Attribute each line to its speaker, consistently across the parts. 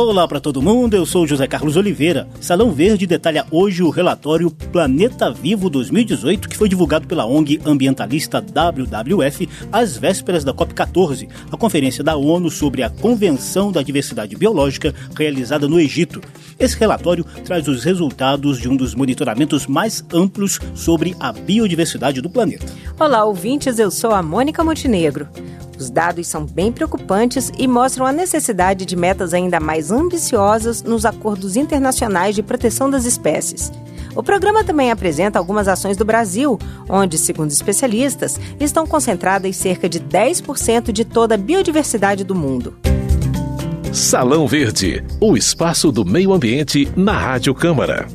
Speaker 1: Olá para todo mundo, eu sou José Carlos Oliveira. Salão Verde detalha hoje o relatório Planeta Vivo 2018, que foi divulgado pela ONG ambientalista WWF às vésperas da COP14, a conferência da ONU sobre a Convenção da Diversidade Biológica realizada no Egito. Esse relatório traz os resultados de um dos monitoramentos mais amplos sobre a biodiversidade do planeta.
Speaker 2: Olá, ouvintes, eu sou a Mônica Montenegro. Os dados são bem preocupantes e mostram a necessidade de metas ainda mais ambiciosas nos acordos internacionais de proteção das espécies. O programa também apresenta algumas ações do Brasil, onde, segundo especialistas, estão concentradas cerca de 10% de toda a biodiversidade do mundo.
Speaker 3: Salão Verde, o espaço do meio ambiente na Rádio Câmara.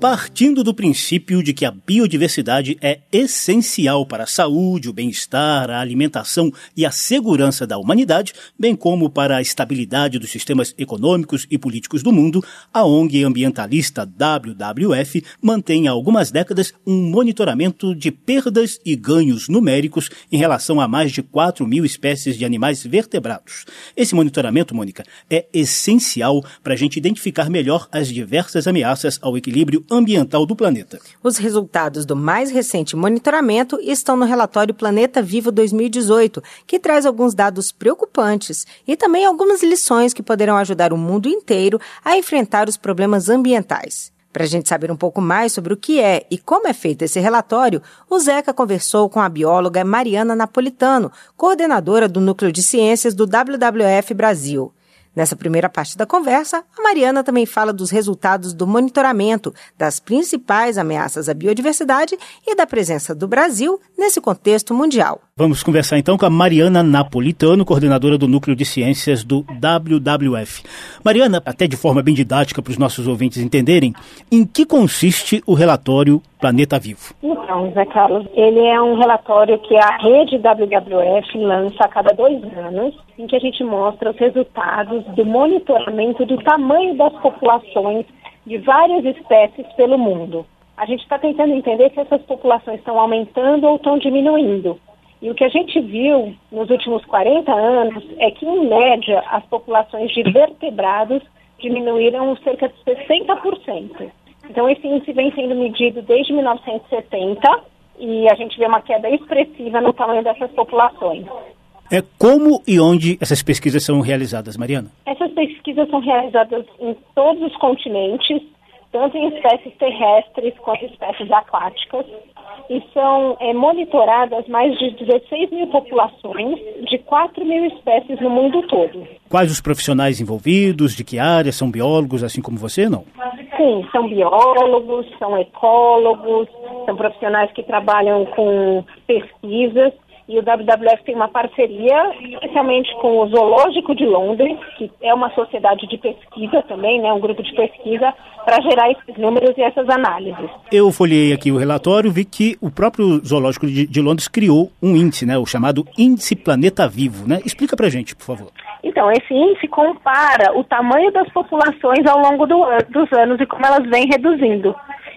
Speaker 1: Partindo do princípio de que a biodiversidade é essencial para a saúde, o bem-estar, a alimentação e a segurança da humanidade, bem como para a estabilidade dos sistemas econômicos e políticos do mundo, a ONG ambientalista WWF mantém há algumas décadas um monitoramento de perdas e ganhos numéricos em relação a mais de 4 mil espécies de animais vertebrados. Esse monitoramento, Mônica, é essencial para a gente identificar melhor as diversas ameaças ao equilíbrio ambiental do planeta.
Speaker 2: Os resultados do mais recente monitoramento estão no relatório Planeta Vivo 2018, que traz alguns dados preocupantes e também algumas lições que poderão ajudar o mundo inteiro a enfrentar os problemas ambientais. Para a gente saber um pouco mais sobre o que é e como é feito esse relatório, o Zeca conversou com a bióloga Mariana Napolitano, coordenadora do Núcleo de Ciências do WWF Brasil. Nessa primeira parte da conversa, a Mariana também fala dos resultados do monitoramento das principais ameaças à biodiversidade e da presença do Brasil nesse contexto mundial.
Speaker 1: Vamos conversar então com a Mariana Napolitano, coordenadora do Núcleo de Ciências do WWF. Mariana, até de forma bem didática para os nossos ouvintes entenderem, em que consiste o relatório Planeta Vivo?
Speaker 4: Então, Zé Carlos, ele é um relatório que a rede WWF lança a cada dois anos, em que a gente mostra os resultados do monitoramento do tamanho das populações de várias espécies pelo mundo. A gente está tentando entender se essas populações estão aumentando ou estão diminuindo. E o que a gente viu nos últimos 40 anos é que, em média, as populações de vertebrados diminuíram cerca de 60%. Então, esse índice vem sendo medido desde 1970 e a gente vê uma queda expressiva no tamanho dessas populações.
Speaker 1: É como e onde essas pesquisas são realizadas, Mariana?
Speaker 4: Essas pesquisas são realizadas em todos os continentes, tanto em espécies terrestres quanto em espécies aquáticas, e são é, monitoradas mais de 16 mil populações de 4 mil espécies no mundo todo.
Speaker 1: Quais os profissionais envolvidos, de que área? São biólogos, assim como você, não?
Speaker 4: Sim, são biólogos, são ecólogos, são profissionais que trabalham com pesquisas e o WWF tem uma parceria, especialmente com o Zoológico de Londres, que é uma sociedade de pesquisa também, né, um grupo de pesquisa, para gerar esses números e essas análises.
Speaker 1: Eu folhei aqui o relatório, vi que o próprio Zoológico de, de Londres criou um índice, né, o chamado Índice Planeta Vivo. Né? Explica para gente, por favor.
Speaker 4: Então, esse índice compara o tamanho das populações ao longo do, dos anos e como elas vêm reduzindo.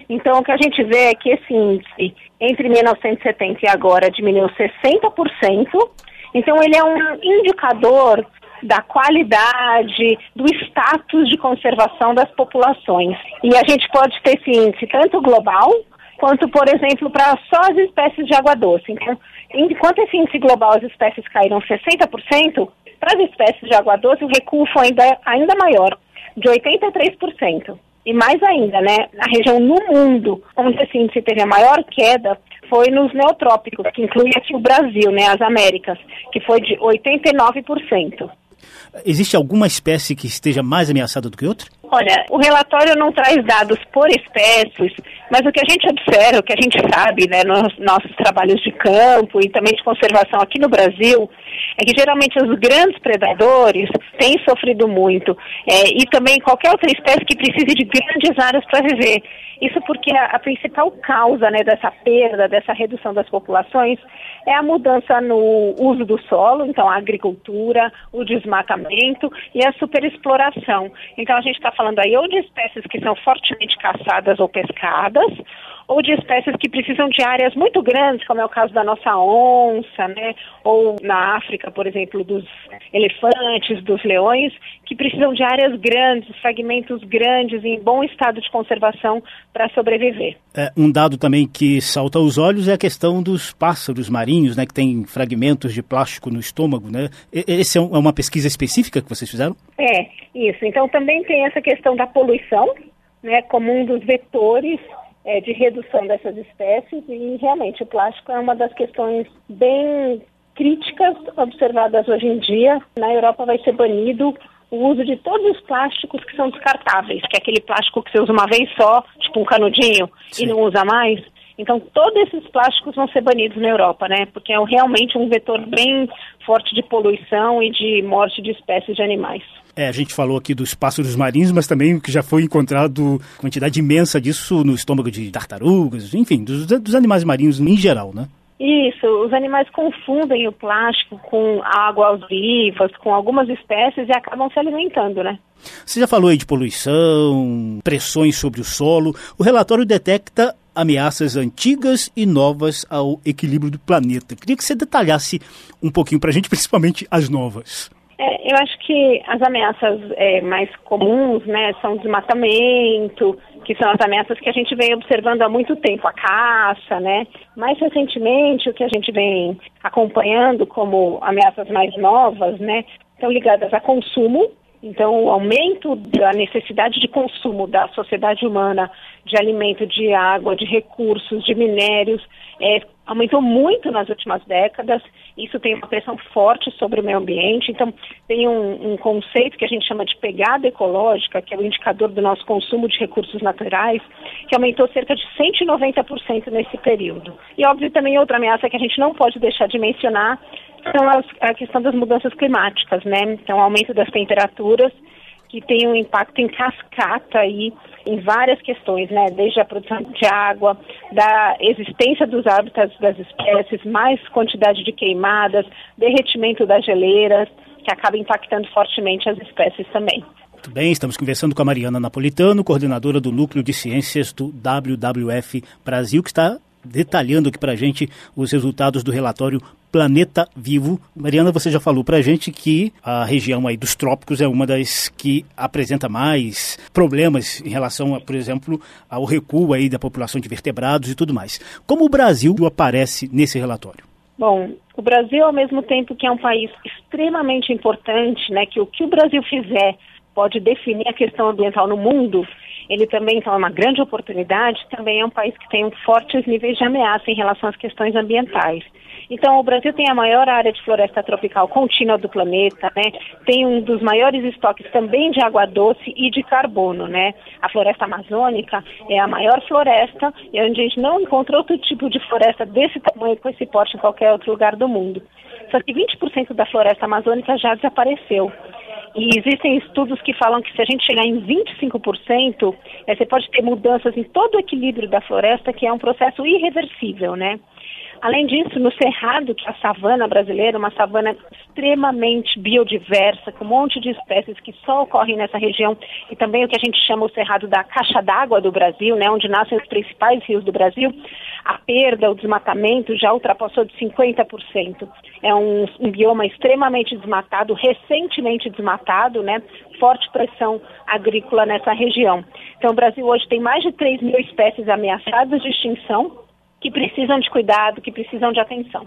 Speaker 4: Então, o que a gente vê é que esse índice, entre 1970 e agora, diminuiu 60%. Então, ele é um indicador da qualidade, do status de conservação das populações. E a gente pode ter esse índice tanto global, quanto, por exemplo, para só as espécies de água doce. Então, enquanto esse índice global as espécies caíram 60%, para as espécies de água doce o recuo foi ainda, ainda maior, de 83%. E mais ainda, né, a região no mundo onde esse índice teve a maior queda foi nos neotrópicos, que inclui aqui o Brasil, né, as Américas, que foi de 89%.
Speaker 1: Existe alguma espécie que esteja mais ameaçada do que outra?
Speaker 4: Olha, o relatório não traz dados por espécies, mas o que a gente observa, o que a gente sabe, né, nos nossos trabalhos de campo e também de conservação aqui no Brasil, é que geralmente os grandes predadores têm sofrido muito é, e também qualquer outra espécie que precise de grandes áreas para viver. Isso porque a, a principal causa né, dessa perda, dessa redução das populações, é a mudança no uso do solo, então a agricultura, o desmatamento e a superexploração. Então a gente está falando aí ou de espécies que são fortemente caçadas ou pescadas, ou de espécies que precisam de áreas muito grandes, como é o caso da nossa onça, né? Ou na África, por exemplo, dos elefantes, dos leões, que precisam de áreas grandes, fragmentos grandes, em bom estado de conservação para sobreviver.
Speaker 1: É, um dado também que salta aos olhos é a questão dos pássaros marinhos, né? Que tem fragmentos de plástico no estômago, né? Essa é, é uma pesquisa específica que vocês fizeram?
Speaker 4: É, isso. Então também tem essa questão da poluição, né? Como um dos vetores é, de redução dessas espécies e realmente o plástico é uma das questões bem críticas observadas hoje em dia. Na Europa vai ser banido o uso de todos os plásticos que são descartáveis, que é aquele plástico que você usa uma vez só, tipo um canudinho, Sim. e não usa mais. Então, todos esses plásticos vão ser banidos na Europa, né? Porque é realmente um vetor bem forte de poluição e de morte de espécies de animais.
Speaker 1: É, a gente falou aqui dos pássaros marinhos, mas também que já foi encontrado quantidade imensa disso no estômago de tartarugas, enfim, dos, dos animais marinhos em geral, né?
Speaker 4: Isso, os animais confundem o plástico com águas vivas, com algumas espécies e acabam se alimentando, né?
Speaker 1: Você já falou aí de poluição, pressões sobre o solo. O relatório detecta ameaças antigas e novas ao equilíbrio do planeta. Queria que você detalhasse um pouquinho para a gente, principalmente as novas.
Speaker 4: É, eu acho que as ameaças é, mais comuns, né, são desmatamento, que são as ameaças que a gente vem observando há muito tempo, a caça, né? Mais recentemente, o que a gente vem acompanhando como ameaças mais novas, né, estão ligadas a consumo, então, o aumento da necessidade de consumo da sociedade humana de alimento, de água, de recursos, de minérios, é, aumentou muito nas últimas décadas. Isso tem uma pressão forte sobre o meio ambiente. Então, tem um, um, conceito que a gente chama de pegada ecológica, que é o indicador do nosso consumo de recursos naturais, que aumentou cerca de 190% nesse período. E, óbvio, também outra ameaça que a gente não pode deixar de mencionar são as, a questão das mudanças climáticas, né? Então, aumento das temperaturas, que tem um impacto em cascata aí em várias questões, né? Desde a produção de água, da existência dos hábitats das espécies, mais quantidade de queimadas, derretimento das geleiras, que acaba impactando fortemente as espécies também.
Speaker 1: Muito bem, estamos conversando com a Mariana Napolitano, coordenadora do Núcleo de Ciências do WWF Brasil, que está detalhando aqui para a gente os resultados do relatório Planeta Vivo. Mariana, você já falou para a gente que a região aí dos trópicos é uma das que apresenta mais problemas em relação, a, por exemplo, ao recuo aí da população de vertebrados e tudo mais. Como o Brasil aparece nesse relatório?
Speaker 4: Bom, o Brasil, ao mesmo tempo que é um país extremamente importante, né, que o que o Brasil fizer pode definir a questão ambiental no mundo, ele também então, é uma grande oportunidade, também é um país que tem fortes níveis de ameaça em relação às questões ambientais. Então, o Brasil tem a maior área de floresta tropical contínua do planeta, né? Tem um dos maiores estoques também de água doce e de carbono, né? A floresta amazônica é a maior floresta e onde a gente não encontra outro tipo de floresta desse tamanho, com esse porte em qualquer outro lugar do mundo. Só que 20% da floresta amazônica já desapareceu. E existem estudos que falam que se a gente chegar em 25%, é, você pode ter mudanças em todo o equilíbrio da floresta, que é um processo irreversível, né? Além disso, no Cerrado, que é a savana brasileira, uma savana extremamente biodiversa, com um monte de espécies que só ocorrem nessa região, e também o que a gente chama o Cerrado da caixa d'água do Brasil, né, onde nascem os principais rios do Brasil, a perda, o desmatamento já ultrapassou de 50%. É um, um bioma extremamente desmatado, recentemente desmatado, né, forte pressão agrícola nessa região. Então, o Brasil hoje tem mais de 3 mil espécies ameaçadas de extinção, que precisam de cuidado, que precisam de atenção.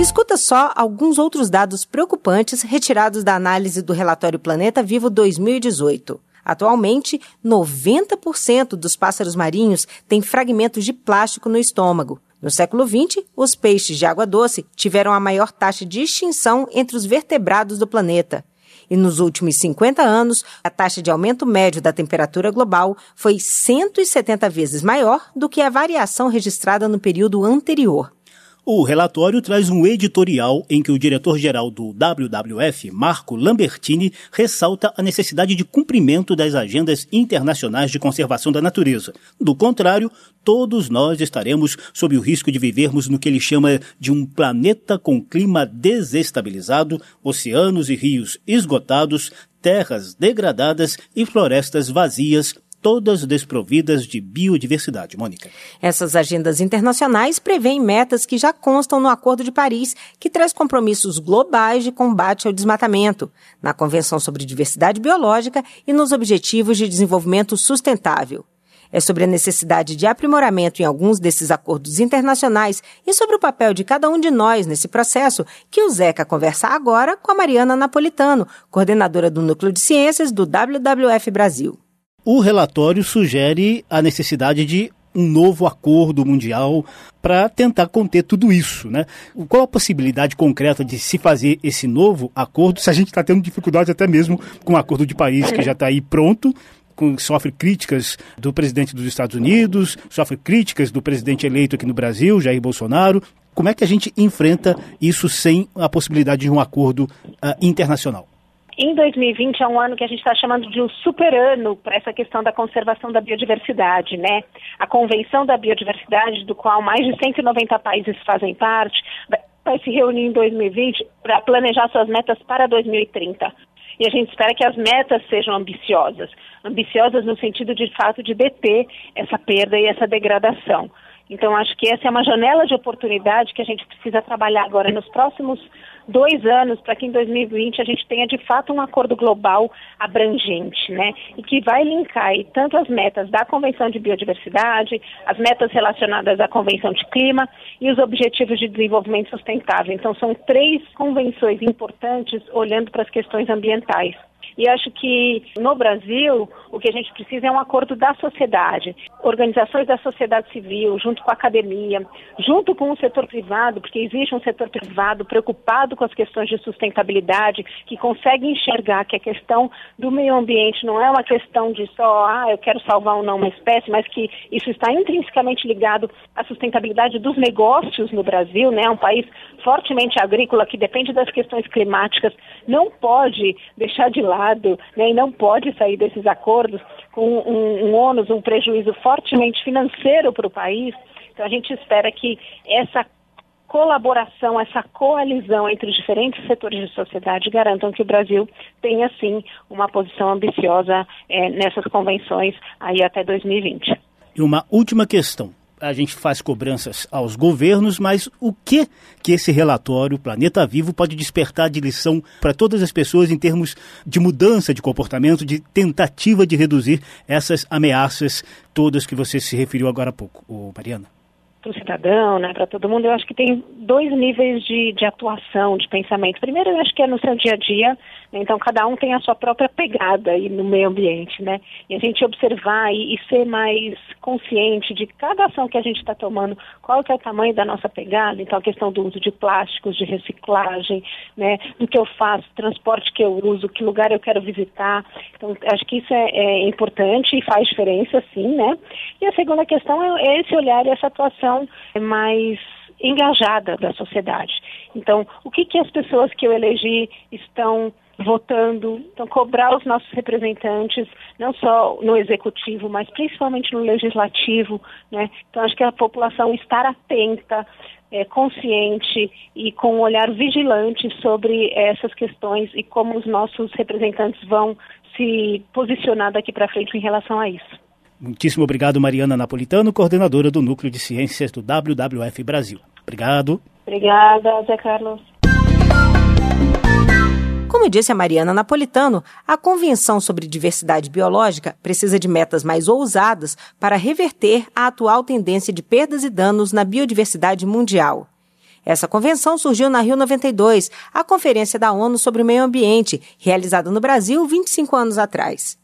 Speaker 2: Escuta só alguns outros dados preocupantes retirados da análise do relatório Planeta Vivo 2018. Atualmente, 90% dos pássaros marinhos têm fragmentos de plástico no estômago. No século XX, os peixes de água doce tiveram a maior taxa de extinção entre os vertebrados do planeta e nos últimos 50 anos, a taxa de aumento médio da temperatura global foi 170 vezes maior do que a variação registrada no período anterior.
Speaker 1: O relatório traz um editorial em que o diretor-geral do WWF, Marco Lambertini, ressalta a necessidade de cumprimento das agendas internacionais de conservação da natureza. Do contrário, todos nós estaremos sob o risco de vivermos no que ele chama de um planeta com clima desestabilizado, oceanos e rios esgotados, terras degradadas e florestas vazias todas desprovidas de biodiversidade. Mônica.
Speaker 2: Essas agendas internacionais prevêem metas que já constam no Acordo de Paris, que traz compromissos globais de combate ao desmatamento, na Convenção sobre Diversidade Biológica e nos Objetivos de Desenvolvimento Sustentável. É sobre a necessidade de aprimoramento em alguns desses acordos internacionais e sobre o papel de cada um de nós nesse processo que o Zeca conversa agora com a Mariana Napolitano, coordenadora do Núcleo de Ciências do WWF Brasil.
Speaker 1: O relatório sugere a necessidade de um novo acordo mundial para tentar conter tudo isso, né? Qual a possibilidade concreta de se fazer esse novo acordo se a gente está tendo dificuldade até mesmo com o acordo de Paris que já está aí pronto sofre críticas do presidente dos Estados Unidos, sofre críticas do presidente eleito aqui no Brasil, Jair Bolsonaro. Como é que a gente enfrenta isso sem a possibilidade de um acordo uh, internacional?
Speaker 4: Em 2020 é um ano que a gente está chamando de um super ano para essa questão da conservação da biodiversidade, né? A Convenção da Biodiversidade, do qual mais de 190 países fazem parte, vai se reunir em 2020 para planejar suas metas para 2030. E a gente espera que as metas sejam ambiciosas. Ambiciosas no sentido de fato de deter essa perda e essa degradação. Então, acho que essa é uma janela de oportunidade que a gente precisa trabalhar agora nos próximos dois anos para que em 2020 a gente tenha de fato um acordo global abrangente, né? E que vai linkar aí, tanto as metas da Convenção de Biodiversidade, as metas relacionadas à Convenção de Clima e os Objetivos de Desenvolvimento Sustentável. Então, são três convenções importantes olhando para as questões ambientais. E acho que no Brasil o que a gente precisa é um acordo da sociedade, organizações da sociedade civil, junto com a academia, junto com o setor privado, porque existe um setor privado preocupado com as questões de sustentabilidade, que consegue enxergar que a questão do meio ambiente não é uma questão de só, ah, eu quero salvar ou não uma espécie, mas que isso está intrinsecamente ligado à sustentabilidade dos negócios no Brasil, né? Um país fortemente agrícola que depende das questões climáticas, não pode deixar de lado né, e não pode sair desses acordos com um, um ônus, um prejuízo fortemente financeiro para o país. Então a gente espera que essa colaboração, essa coalizão entre os diferentes setores de sociedade garantam que o Brasil tenha, sim, uma posição ambiciosa é, nessas convenções aí até 2020.
Speaker 1: E uma última questão a gente faz cobranças aos governos, mas o que que esse relatório Planeta Vivo pode despertar de lição para todas as pessoas em termos de mudança de comportamento, de tentativa de reduzir essas ameaças todas que você se referiu agora há pouco, Mariana?
Speaker 4: Para o cidadão, né, para todo mundo, eu acho que tem dois níveis de, de atuação, de pensamento. Primeiro, eu acho que é no seu dia a dia, né, então cada um tem a sua própria pegada aí no meio ambiente, né? E a gente observar e, e ser mais consciente de cada ação que a gente está tomando, qual que é o tamanho da nossa pegada, então a questão do uso de plásticos, de reciclagem, né, do que eu faço, transporte que eu uso, que lugar eu quero visitar. Então, acho que isso é, é importante e faz diferença, sim, né? E a segunda questão é, é esse olhar e essa atuação visão mais engajada da sociedade. Então, o que, que as pessoas que eu elegi estão votando, então cobrar os nossos representantes, não só no executivo, mas principalmente no legislativo, né? Então acho que a população estar atenta, é, consciente e com um olhar vigilante sobre essas questões e como os nossos representantes vão se posicionar daqui para frente em relação a isso.
Speaker 1: Muitíssimo obrigado, Mariana Napolitano, coordenadora do Núcleo de Ciências do WWF Brasil. Obrigado.
Speaker 4: Obrigada, Zé Carlos.
Speaker 2: Como disse a Mariana Napolitano, a Convenção sobre Diversidade Biológica precisa de metas mais ousadas para reverter a atual tendência de perdas e danos na biodiversidade mundial. Essa convenção surgiu na Rio 92, a Conferência da ONU sobre o Meio Ambiente, realizada no Brasil 25 anos atrás.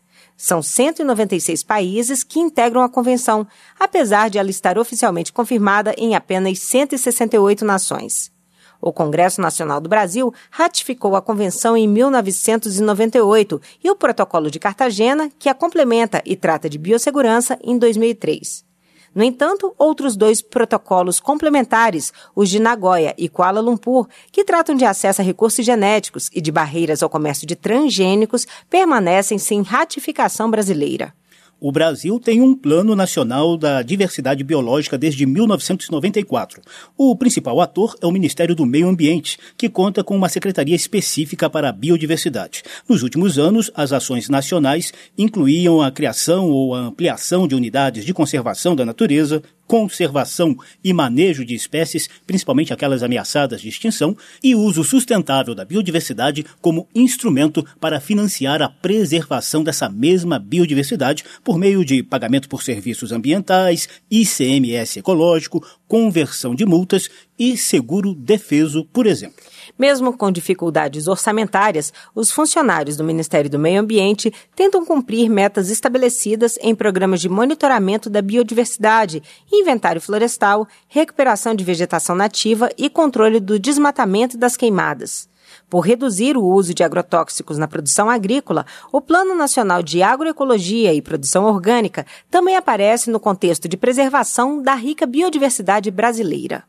Speaker 2: São 196 países que integram a convenção, apesar de ela estar oficialmente confirmada em apenas 168 nações. O Congresso Nacional do Brasil ratificou a convenção em 1998 e o Protocolo de Cartagena, que a complementa e trata de biossegurança, em 2003. No entanto, outros dois protocolos complementares, os de Nagoya e Kuala Lumpur, que tratam de acesso a recursos genéticos e de barreiras ao comércio de transgênicos, permanecem sem ratificação brasileira.
Speaker 1: O Brasil tem um Plano Nacional da Diversidade Biológica desde 1994. O principal ator é o Ministério do Meio Ambiente, que conta com uma secretaria específica para a biodiversidade. Nos últimos anos, as ações nacionais incluíam a criação ou a ampliação de unidades de conservação da natureza, conservação e manejo de espécies, principalmente aquelas ameaçadas de extinção, e uso sustentável da biodiversidade como instrumento para financiar a preservação dessa mesma biodiversidade por meio de pagamento por serviços ambientais, ICMS ecológico, conversão de multas e seguro defeso, por exemplo.
Speaker 2: Mesmo com dificuldades orçamentárias, os funcionários do Ministério do Meio Ambiente tentam cumprir metas estabelecidas em programas de monitoramento da biodiversidade, inventário florestal, recuperação de vegetação nativa e controle do desmatamento e das queimadas. Por reduzir o uso de agrotóxicos na produção agrícola, o Plano Nacional de Agroecologia e Produção Orgânica também aparece no contexto de preservação da rica biodiversidade brasileira.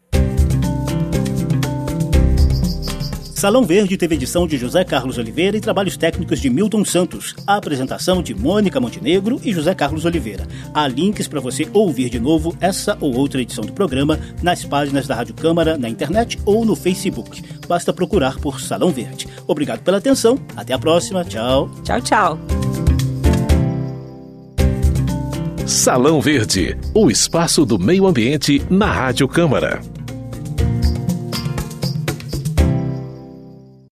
Speaker 1: Salão Verde teve edição de José Carlos Oliveira e trabalhos técnicos de Milton Santos. A apresentação de Mônica Montenegro e José Carlos Oliveira. Há links para você ouvir de novo essa ou outra edição do programa nas páginas da Rádio Câmara, na internet ou no Facebook. Basta procurar por Salão Verde. Obrigado pela atenção. Até a próxima. Tchau.
Speaker 2: Tchau, tchau.
Speaker 3: Salão Verde, o espaço do meio ambiente na Rádio Câmara.